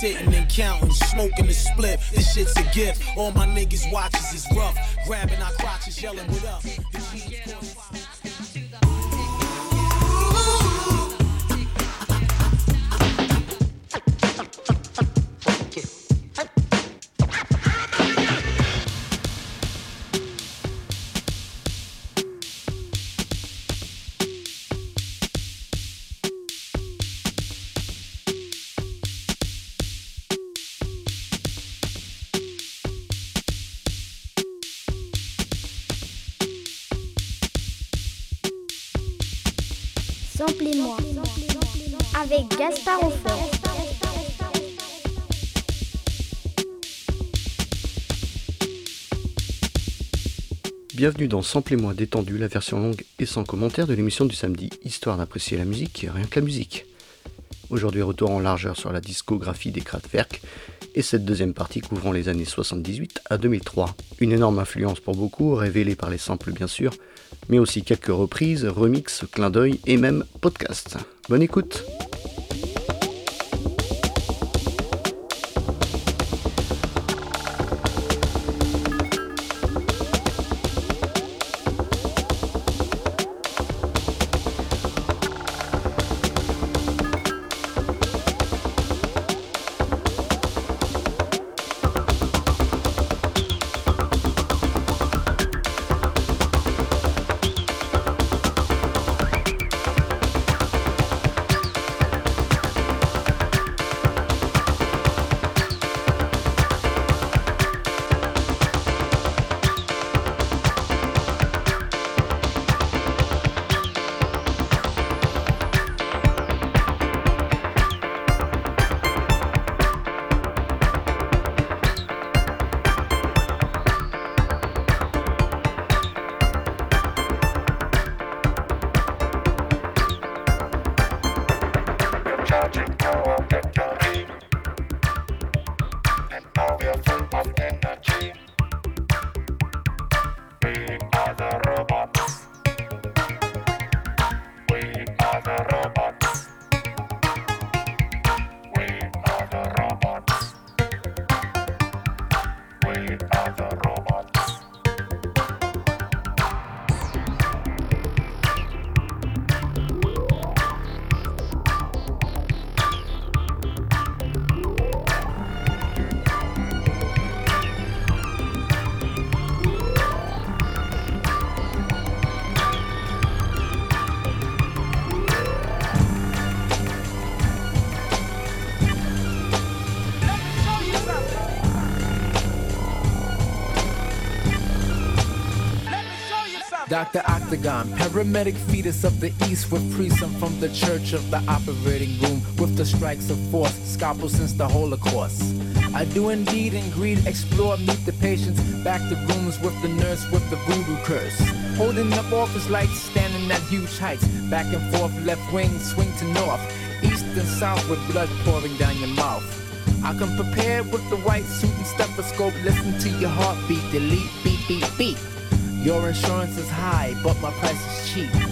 sitting and counting, smoking the split. This shit's a gift. All my niggas watches is rough. Grabbing our crotches, yelling, what up? Bienvenue dans Samplez-moi détendu, la version longue et sans commentaire de l'émission du samedi, histoire d'apprécier la musique, rien que la musique. Aujourd'hui, retour en largeur sur la discographie des Kraftwerk et cette deuxième partie couvrant les années 78 à 2003. Une énorme influence pour beaucoup, révélée par les samples bien sûr, mais aussi quelques reprises, remixes, clins d'œil et même podcasts. Bonne écoute! Dr. Octagon, paramedic fetus of the east with priest. I'm from the church of the operating room with the strikes of force, scalpel since the Holocaust. I do indeed and greed, explore, meet the patients, back the rooms with the nurse with the voodoo curse. Holding up office lights, standing at huge heights, back and forth, left wing, swing to north, east and south with blood pouring down your mouth. I come prepared with the white suit and stethoscope, listen to your heartbeat, delete, beep, beep, beep. Your insurance is high, but my price is cheap.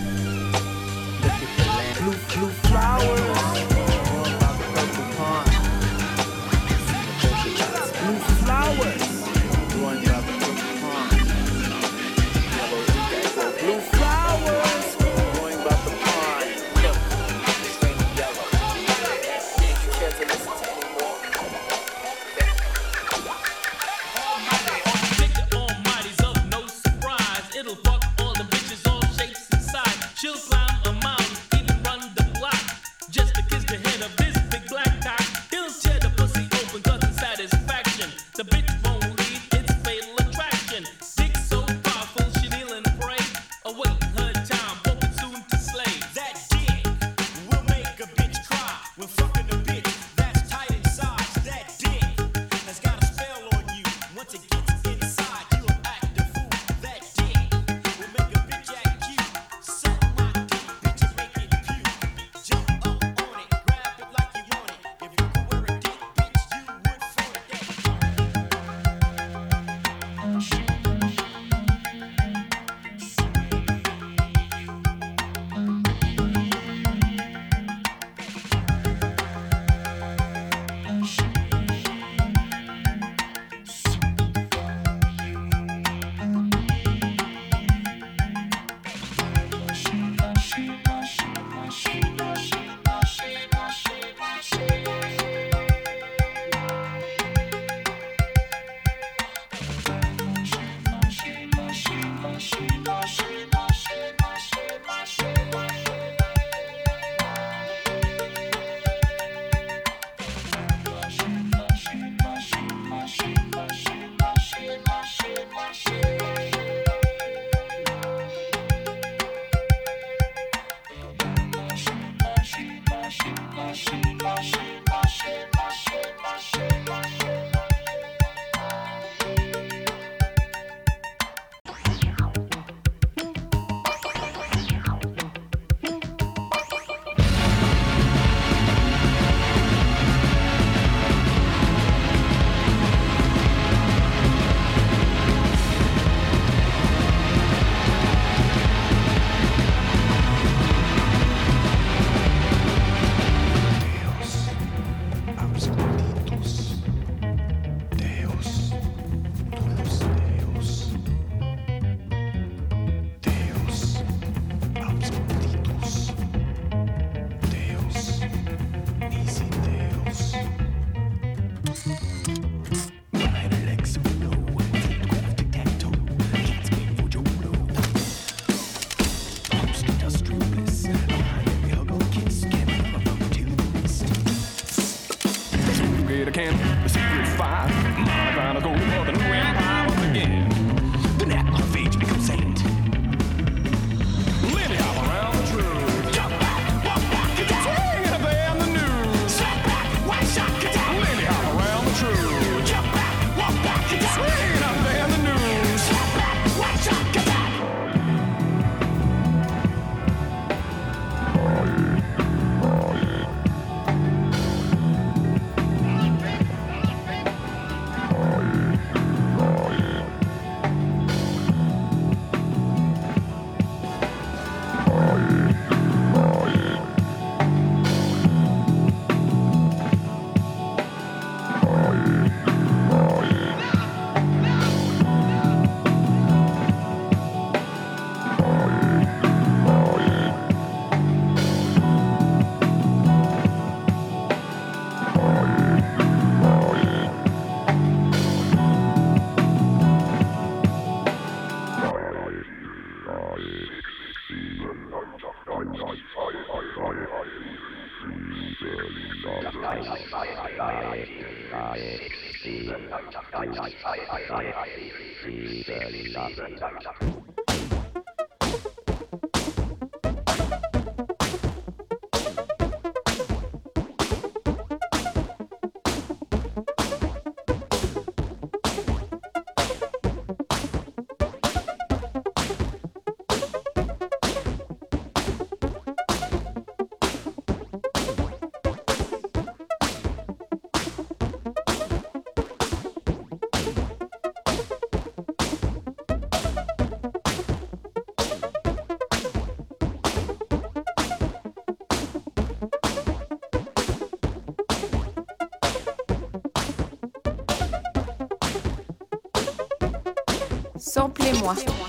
Samplez-moi. samplez moi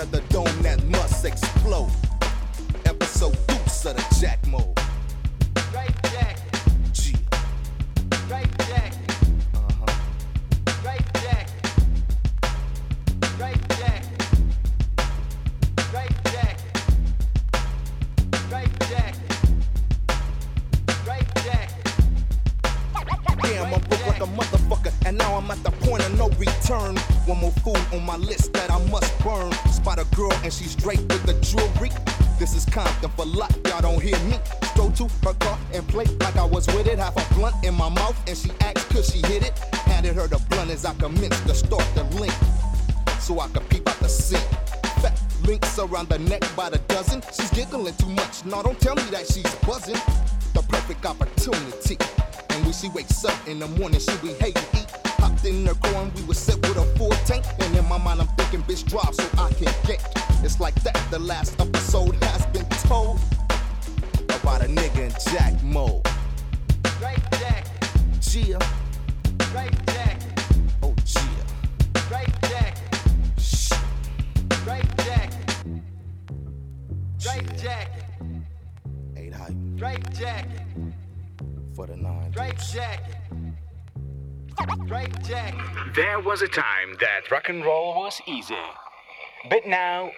of the dome that must explode. Episode deuce of the Jack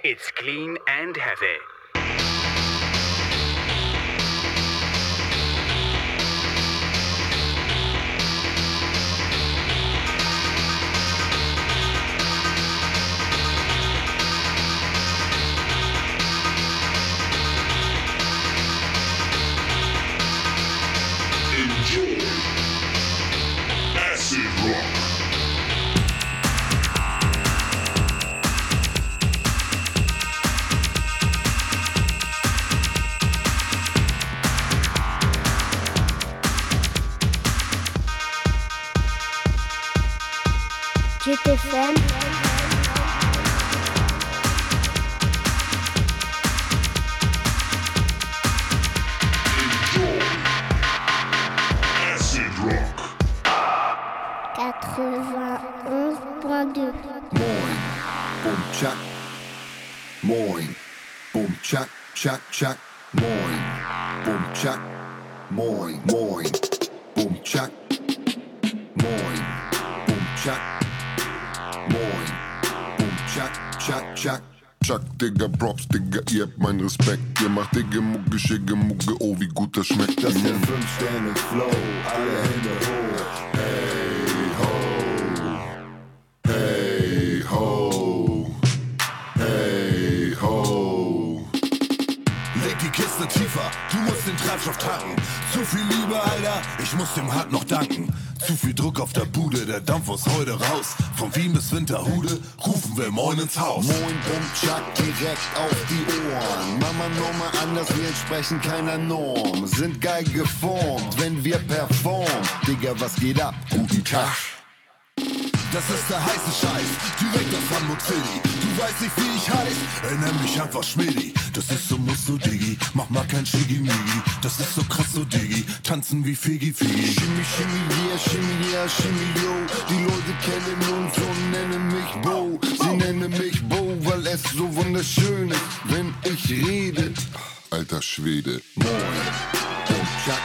It's clean and heavy. Enjoy. Chuck, moin. Boom, Chuck, moin, moin. Boom, Chuck, moin. Boom, Chuck, moin. Boom, Chuck, Chuck, Chuck. Chuck, Digga, Props, Digga, ihr habt meinen Respekt. Ihr macht Digga, Mucke, Schicke, Mucke, oh, wie gut das schmeckt. Das ist der 5-Sterne-Flow, alle Hände hoch. Schiefer, du musst den Treibstoff tanken. Zu viel Liebe, Alter, ich muss dem Hart noch danken. Zu viel Druck auf der Bude, der Dampf aus heute raus. Von Wien bis Winterhude rufen wir moin ins Haus. Moin, bumm, tschack, direkt auf die Ohren. Mama, Nummer anders, wir entsprechen keiner Norm. Sind geil geformt, wenn wir performen. Digga, was geht ab? Guten Tag das ist der heiße Scheiß, direkt aus Hamburg City. Du weißt nicht, wie ich heiß, erinnere mich einfach Schmidti. Das ist so, muss so, Diggi, mach mal kein Schigimigi. Das ist so krass, so Diggi, tanzen wie Figi Figi. Shimmy, shimmy, yeah, shimmy, yeah, shimmy, yo. Die Leute kennen uns und nennen mich Bo. Sie nennen mich Bo, weil es so wunderschön ist, wenn ich rede. Alter Schwede. Moin. Und Chuck.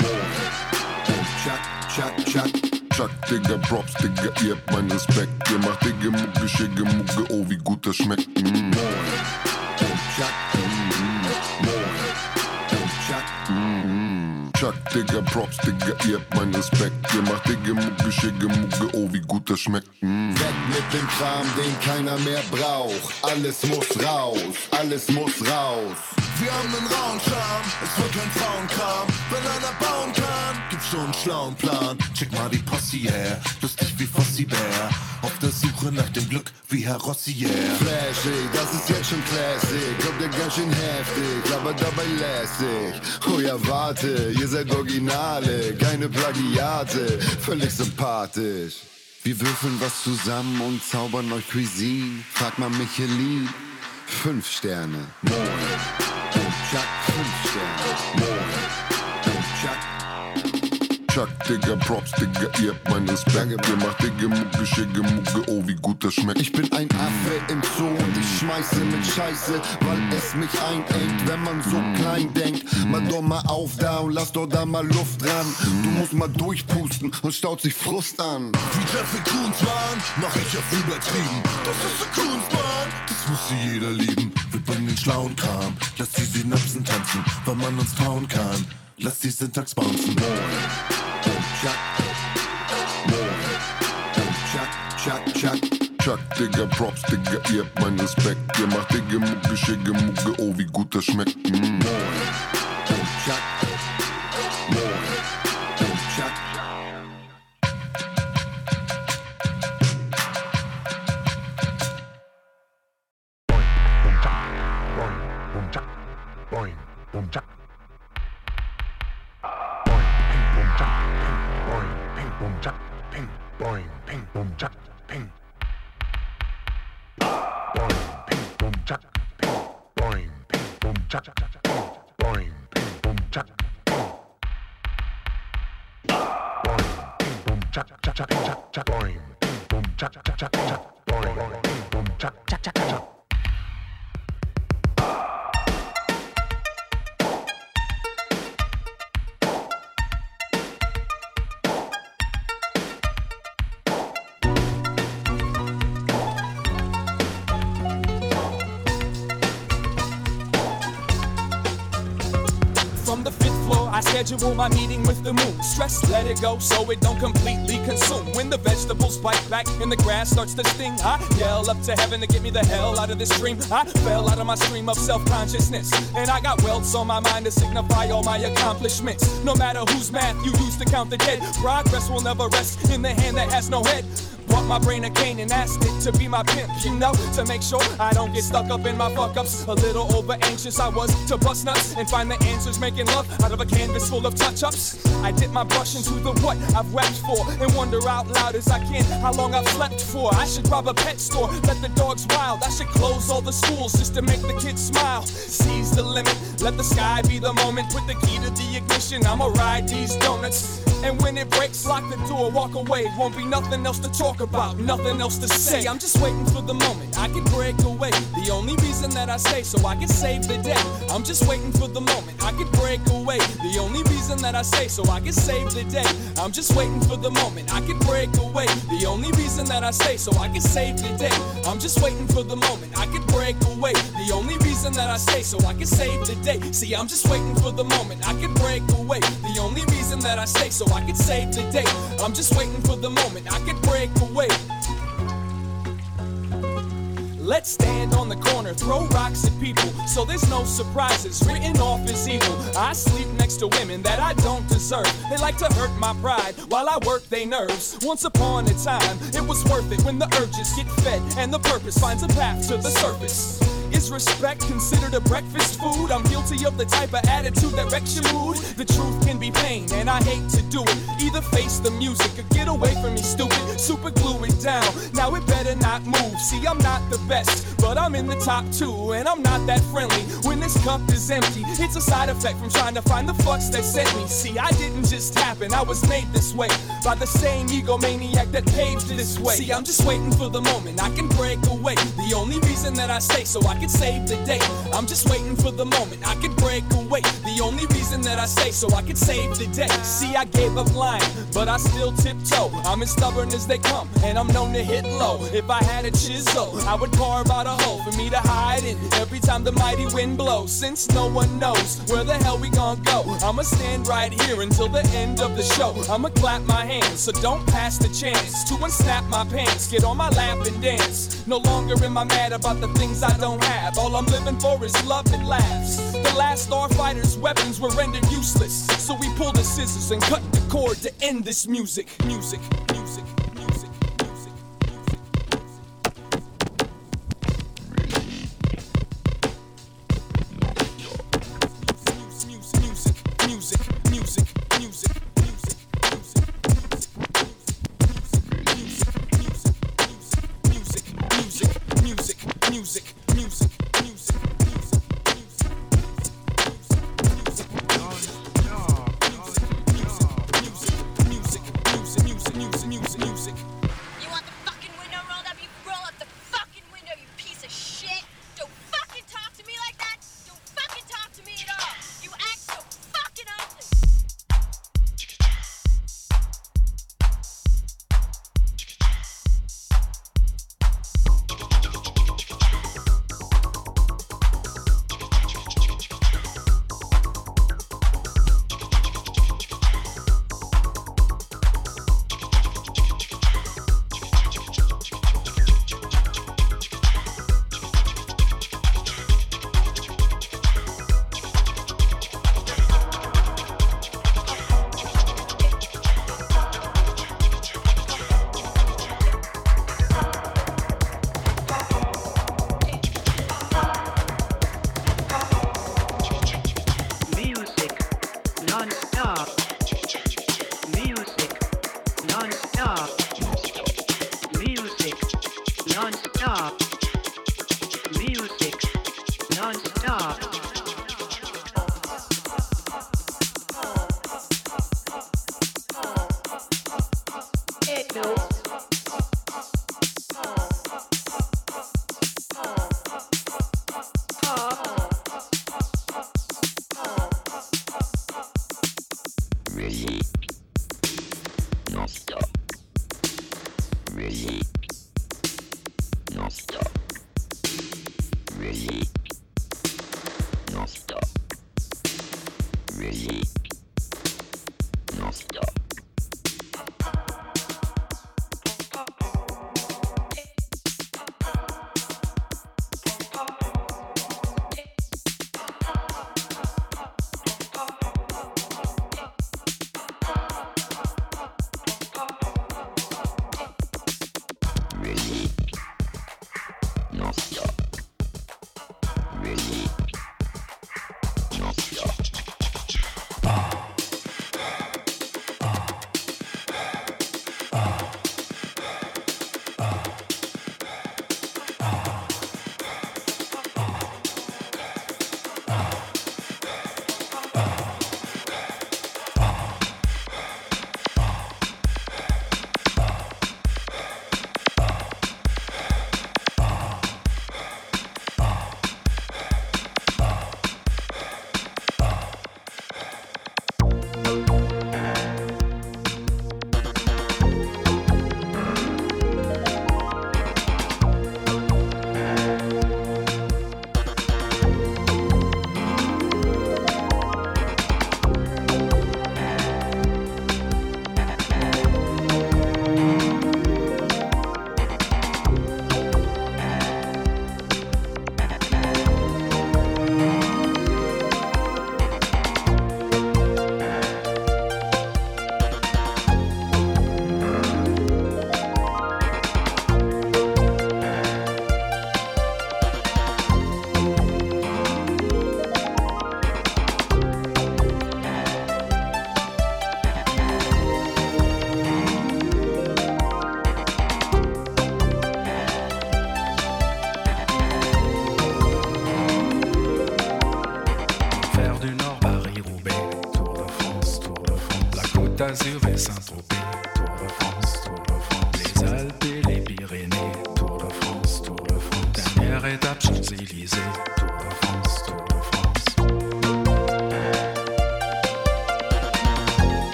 Moin. Chuck, Digga, Props, Digga, ihr habt meinen Respekt. Ihr macht Digga, Mucke, Schicke, Mucke, oh, wie gut das schmeckt. Mm. Chuck, Digga, Props, Digga, ihr habt meinen Respekt. Ihr macht Digga, Mucke, Schicke, Mucke, oh, wie gut das schmeckt. Mm. Weg mit dem Kram, den keiner mehr braucht. Alles muss raus, alles muss raus. Wir haben einen rauen Charme, es wird kein Frauenkram. Wenn einer bauen kann, gibt's schon einen schlauen Plan. Check mal die Posse her, lustig wie Fossi Bär. Auf der Suche nach dem Glück wie Herr Rossier. Flashig, das ist jetzt schon Classic. Kommt ja ganz schön heftig, aber dabei lässig. Oh ja, warte, ihr seid Originale, keine Plagiate. Völlig sympathisch. Wir würfeln was zusammen und zaubern euch Cuisine. Frag mal Michelin. Fünf Sterne. Moin. Chuck, fünf Sterne. Moin. Chuck. Digga, Props, Digga, ihr habt meinen Respekt. Ihr macht Digga, Mucke, Schicke, Mucke, oh, wie gut das schmeckt. Ich bin ein Affe im Zoo und ich schmeiße mit Scheiße, weil es mich einengt, wenn man so klein denkt. Mal doch mal auf da und lass doch da mal Luft ran. Du musst mal durchpusten und staut sich Frust an. Wie Jeffrey Coons waren, mach ich auf übertrieben. Das ist der Coonsbahn, das muss sie jeder lieben. Wir bringen den schlauen Kram, lass die Synapsen tanzen, weil man uns trauen kann. Lass die Syntax bouncen. Chuck. Chuck, Chuck. Chuck, Digga, Props, Digga, ihr habt meinen Respekt. Ihr macht Digga, Mucke, Schicke, Mucke, oh, wie gut das schmeckt. Mm. Chuck. Chuck. Schedule my meeting with the moon. Stress, let it go so it don't completely consume. When the vegetables bite back and the grass starts to sting, I yell up to heaven to get me the hell out of this dream. I fell out of my stream of self consciousness. And I got welts on my mind to signify all my accomplishments. No matter whose math you use to count the dead, progress will never rest in the hand that has no head. My brain a cane and asked it to be my pimp, you know, to make sure I don't get stuck up in my fuck ups. A little over anxious I was to bust nuts and find the answers making love out of a canvas full of touch ups. I dip my brush into the what I've wept for and wonder out loud as I can how long I've slept for. I should rob a pet store, let the dogs wild. I should close all the schools just to make the kids smile. Seize the limit, let the sky be the moment. Put the key to the ignition, I'ma ride these donuts. And when it breaks, lock the door, walk away. Won't be nothing else to talk about, nothing else to say. I'm just waiting for the moment I can break away. The only reason that I stay so I can save the day. I'm just waiting for the moment I can break away. The only reason that I stay so I can save the day. I'm just waiting for the moment I can break away. The only reason that I stay so I can save the day. I'm just waiting for the moment I can break away. The only reason that I stay so I can save the day. See, I'm just waiting for the moment I can break away. The only reason that I stay so I can save the day. I'm just waiting for the moment I can break away. Let's stand on the corner, throw rocks at people, so there's no surprises. Written off as evil. I sleep next to women that I don't deserve. They like to hurt my pride while I work their nerves. Once upon a time, it was worth it when the urges get fed and the purpose finds a path to the surface. Is respect considered a breakfast food? I'm guilty of the type of attitude that wrecks your mood. The truth can be pain, and I hate to do it. Either face the music or get away from me, stupid. Super glue it down. Now it better not move. See, I'm not the best, but I'm in the top two, and I'm not that friendly. When this cup is empty, it's a side effect from trying to find the fucks that sent me. See, I didn't just happen, I was made this way by the same egomaniac that paved this way. See, I'm just waiting for the moment I can break away. The only reason that I stay so I could save the day. I'm just waiting for the moment I could break away. The only reason that I say so I could save the day. See, I gave up lying, but I still tiptoe. I'm as stubborn as they come, and I'm known to hit low. If I had a chisel, I would carve out a hole for me to hide in every time the mighty wind blows. Since no one knows where the hell we gon' go, I'ma stand right here until the end of the show. I'ma clap my hands, so don't pass the chance to unsnap my pants. Get on my lap and dance. No longer am I mad about the things I don't All I'm living for is love and laughs. The last starfighter's weapons were rendered useless, so we pulled the scissors and cut the cord to end this. Music, music. music, know.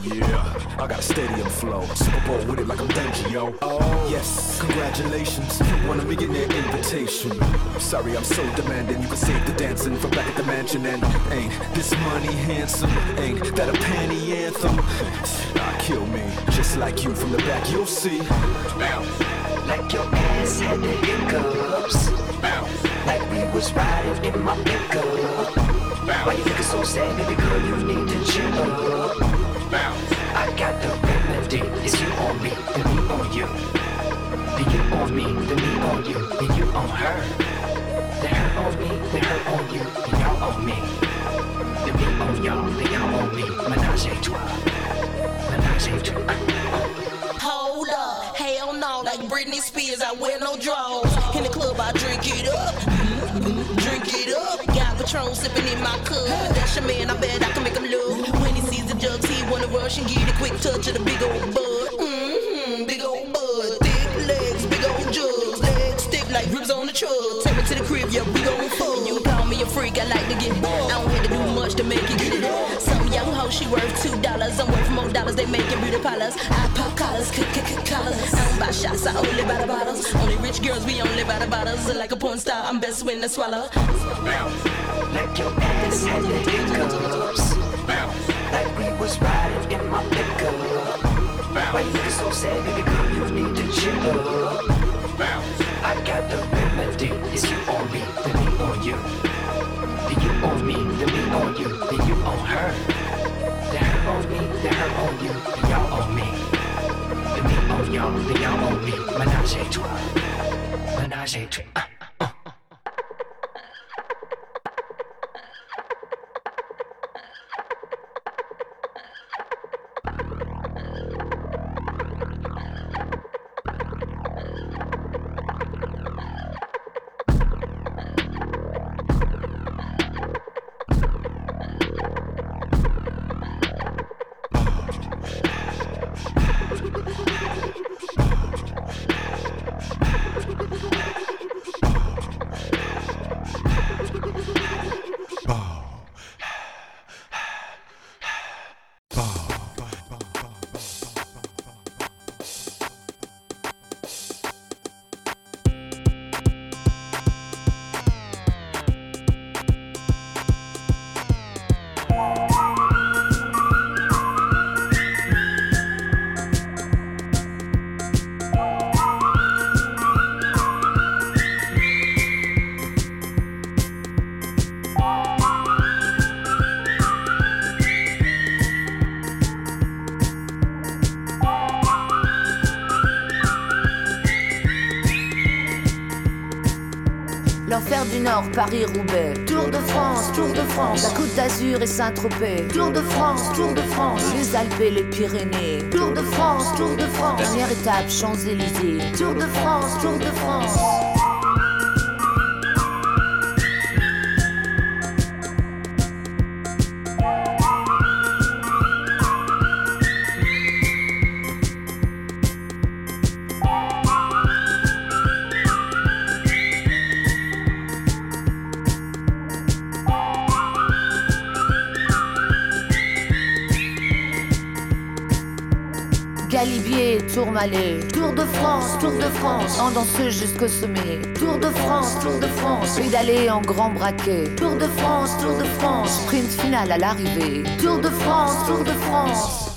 Yeah, I got a stadium flow. Super Bowl with it like I'm Dungy, yo. Oh, yes, congratulations. Won a millionaire invitation. Sorry, I'm so demanding. You can save the dancing from back at the mansion. And ain't this money handsome? Ain't that a panty anthem? Nah, kill me. Just like you from the back, you'll see. Like your ass had the hiccups. Like we was riding in my pickup. Why you looking so sad, baby girl? You need to chill up. I got the remedy. It's you on me, then me on you. Then you on me, then me on you. Then you on her. Then her on me, then her on you. Then y'all on me. Then me on y'all, then y'all on me. Menage a trois. Menage a trois. Hold up, hell no, like Britney Spears, I wear no drawers. In the club, I drink it up, drink it up. Got Patron sipping in my cup. That's your man, I bet I can make him look. Wanna rush and get a quick touch of the big old bud. Mm-hmm, big old bud, thick legs, big old jugs, legs stiff like ribs on the truck. Take me to the crib, yeah, we gon' fuck. You call me a freak, I like to get. I don't have to do much to make it get it. Some young hoe, she worth two dollars. I'm worth more dollars, they making beauty parlors. I pop collars, collars. I don't buy shots, I only buy the bottles. Only rich girls, we only buy the bottles. Like a porn star, I'm best when I swallow. Like your ass had the hiccups. Like we was riding in my pickup. Why you so sad, baby girl? You need to chill up. I got the remedy. It's you on me, then me on you. Then you on me, then me on you. Then you on her. Then her on me, then her on you. Then y'all on me. Then me on y'all, then y'all on me. Menage a trois. Menage a trois. Nord, Paris-Roubaix. Tour de France, Tour de France. La Côte d'Azur et Saint-Tropez. Tour de France, Tour de France. Les Alpes et les Pyrénées. Tour de France, Tour de France. Dernière étape, Champs-Élysées. Tour de France, Tour de France. Tour de France, Tour de France, en danseuse jusqu'au sommet. Tour de France, Tour de France, pédaler en grand braquet. Tour de France, Tour de France, sprint final à l'arrivée. Tour de France, Tour de France.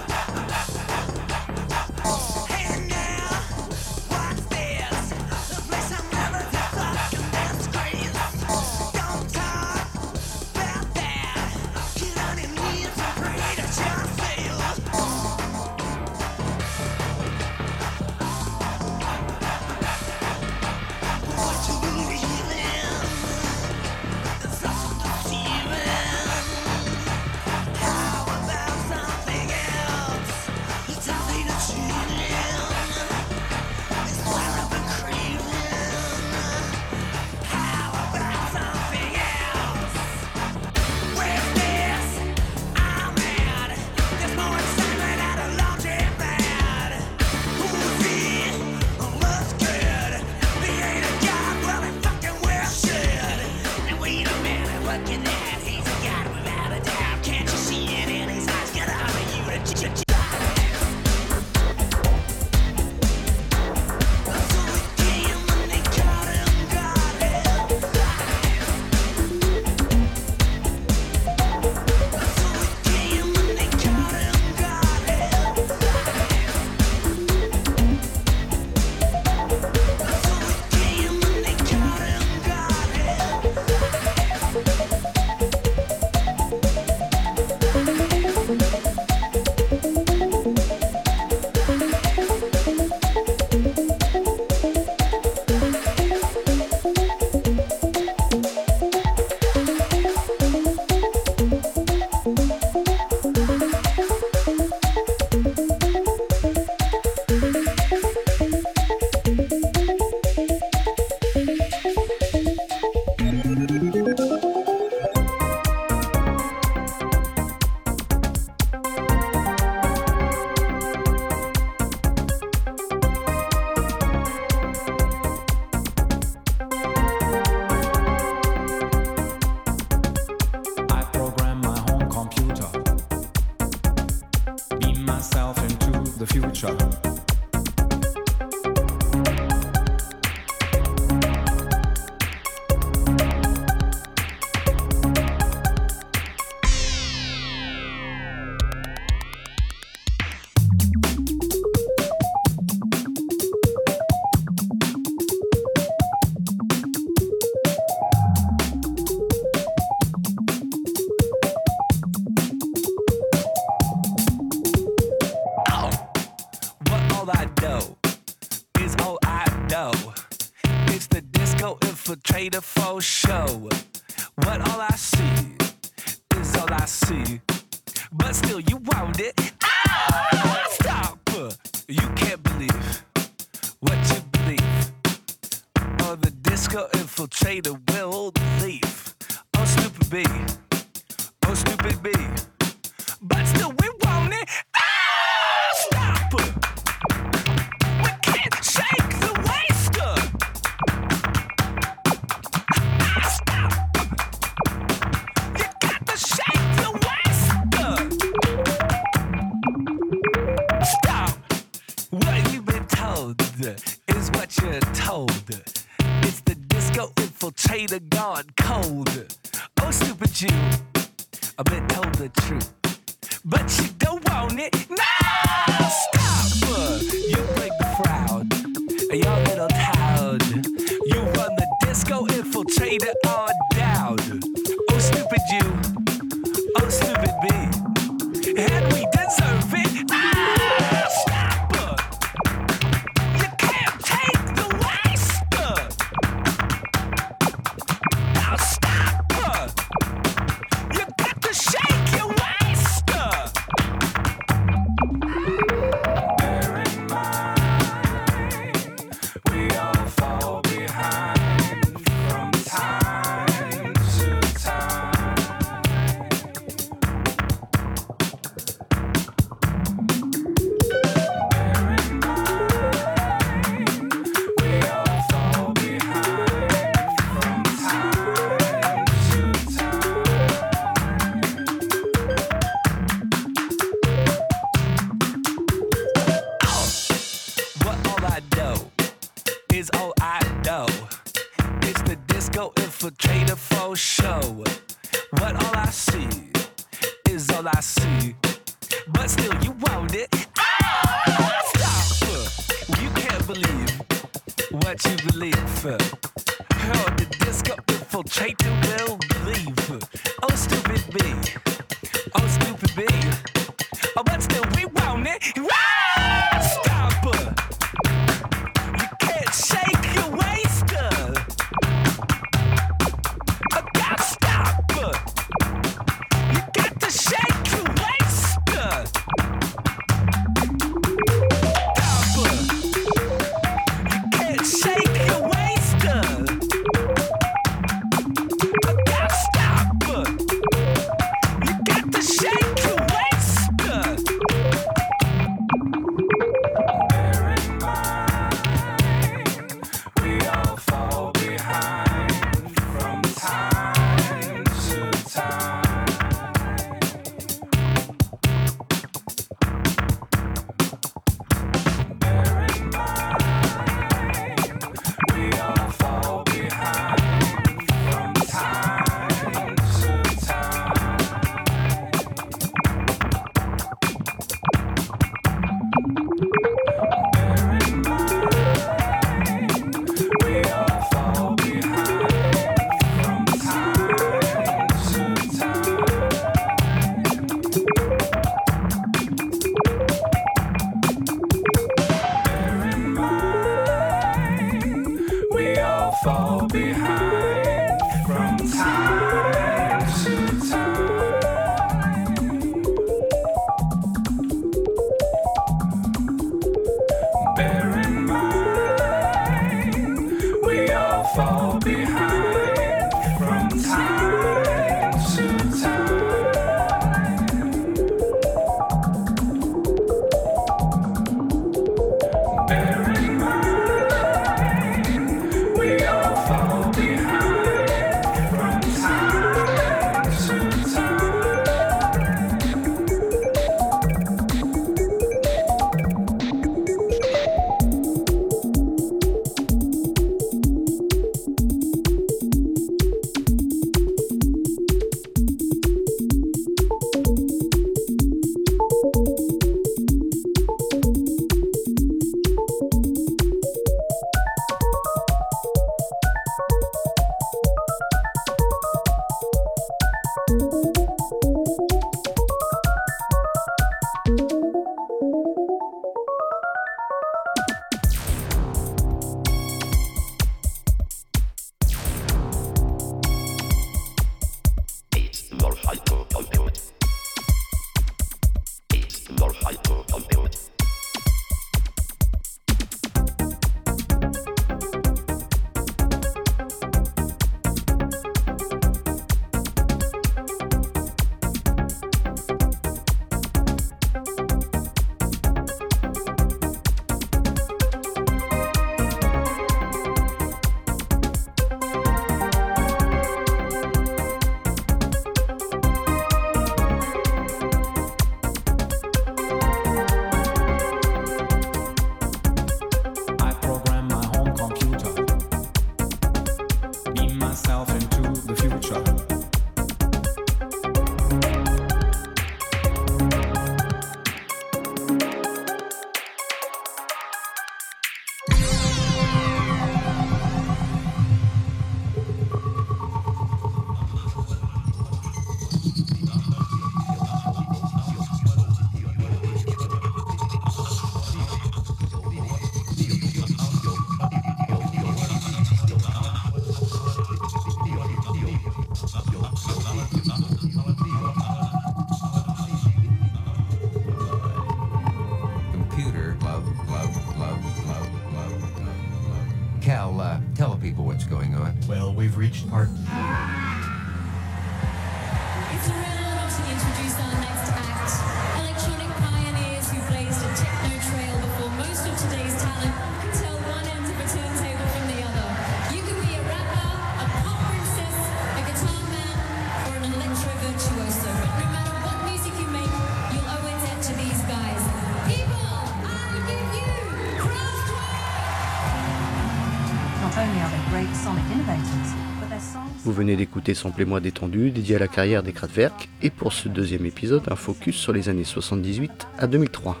Vous venez d'écouter Samplez-moi détendu, dédié à la carrière des Kraftwerk, et pour ce deuxième épisode, un focus sur les années 78 à 2003.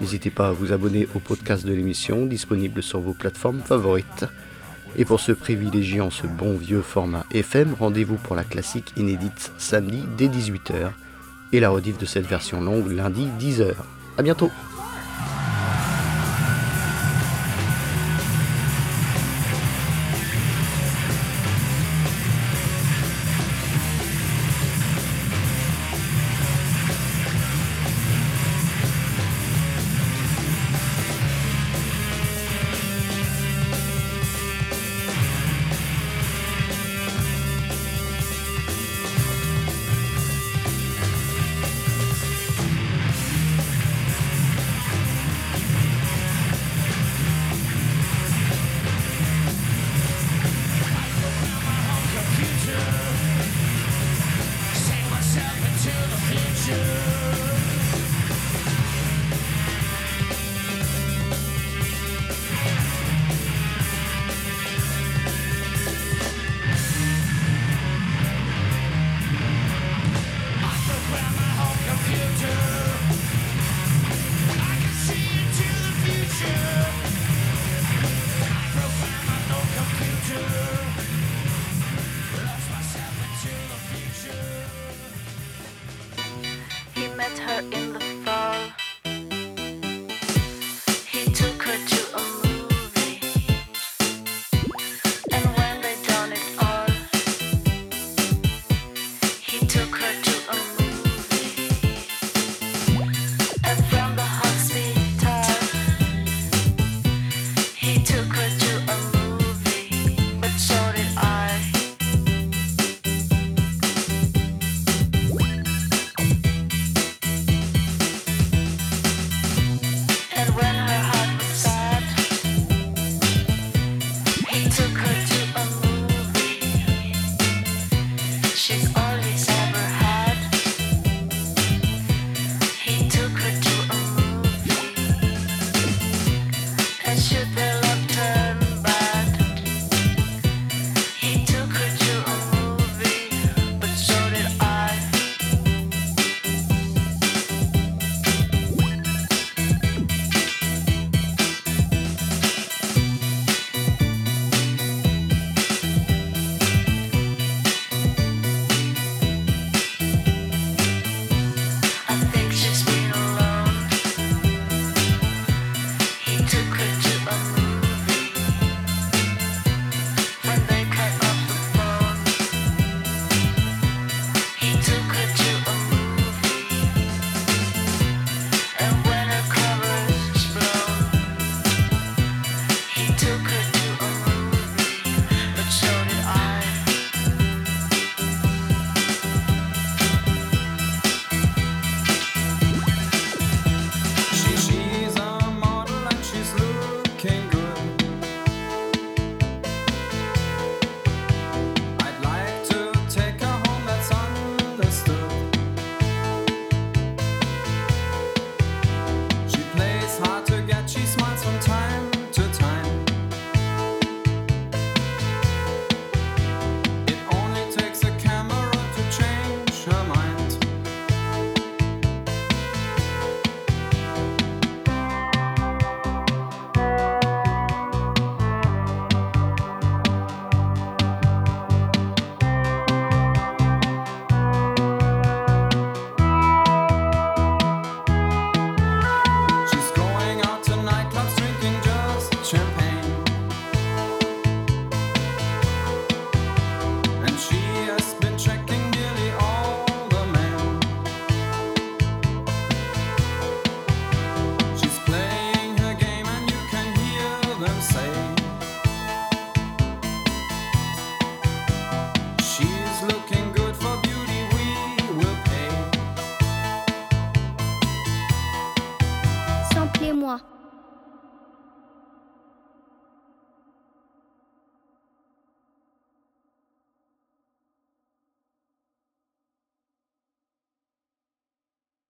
N'hésitez pas à vous abonner au podcast de l'émission, disponible sur vos plateformes favorites. Et pour se privilégier en ce bon vieux format FM, rendez-vous pour la classique inédite samedi dès 18h et la rediff de cette version longue lundi 10h. A bientôt